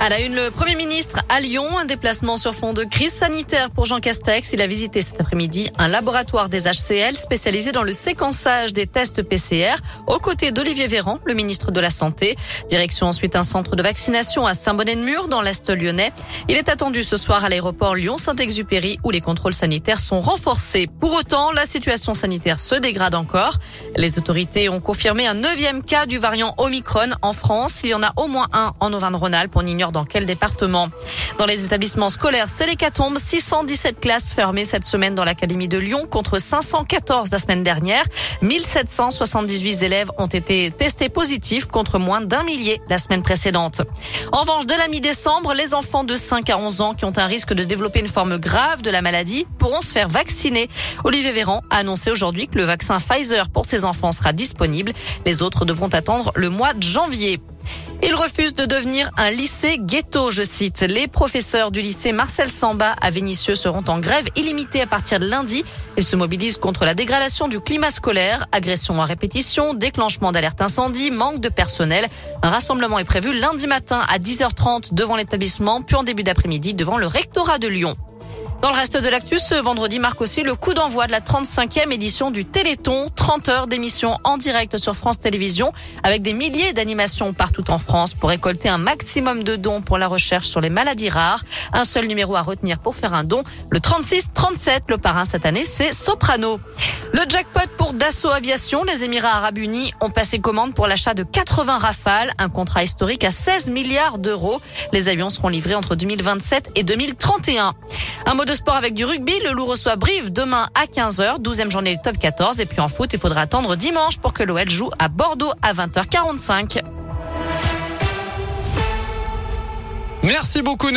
À la une, le Premier ministre à Lyon, un déplacement sur fond de crise sanitaire pour Jean Castex. Il a visité cet après-midi un laboratoire des HCL spécialisé dans le séquençage des tests PCR aux côtés d'Olivier Véran, le ministre de la Santé. Direction ensuite un centre de vaccination à Saint-Bonnet-de-Mur dans l'Est lyonnais. Il est attendu ce soir à l'aéroport Lyon-Saint-Exupéry où les contrôles sanitaires sont renforcés. Pour autant, la situation sanitaire se dégrade encore. Les autorités ont confirmé un neuvième cas du variant Omicron en France. Il y en a au moins un en Auvergne-Rhône-Alpes. Dans quel département. Dans les établissements scolaires, c'est l'hécatombe. 617 classes fermées cette semaine dans l'Académie de Lyon contre 514 la semaine dernière. 1778 élèves ont été testés positifs contre moins d'un millier la semaine précédente. En revanche, de la mi-décembre, les enfants de 5 à 11 ans qui ont un risque de développer une forme grave de la maladie pourront se faire vacciner. Olivier Véran a annoncé aujourd'hui que le vaccin Pfizer pour ces enfants sera disponible. Les autres devront attendre le mois de janvier. Il refuse de devenir un lycée ghetto, je cite. Les professeurs du lycée Marcel Samba à Vénissieux seront en grève illimitée à partir de lundi. Ils se mobilisent contre la dégradation du climat scolaire, agressions à répétition, déclenchement d'alerte incendie, manque de personnel. Un rassemblement est prévu lundi matin à 10h30 devant l'établissement, puis en début d'après-midi devant le rectorat de Lyon. Dans le reste de l'actu, ce vendredi marque aussi le coup d'envoi de la 35e édition du Téléthon. 30 heures d'émission en direct sur France Télévisions avec des milliers d'animations partout en France pour récolter un maximum de dons pour la recherche sur les maladies rares. Un seul numéro à retenir pour faire un don, le 36-37. Le parrain cette année, c'est Soprano. Le jackpot pour Dassault Aviation, les Émirats Arabes Unis ont passé commande pour l'achat de 80 Rafales, un contrat historique à 16 milliards d'euros. Les avions seront livrés entre 2027 et 2031. Un mot de sport avec du rugby. Le Loup reçoit Brive demain à 15h, 12e journée du top 14. Et puis en foot, il faudra attendre dimanche pour que l'OL joue à Bordeaux à 20h45. Merci beaucoup.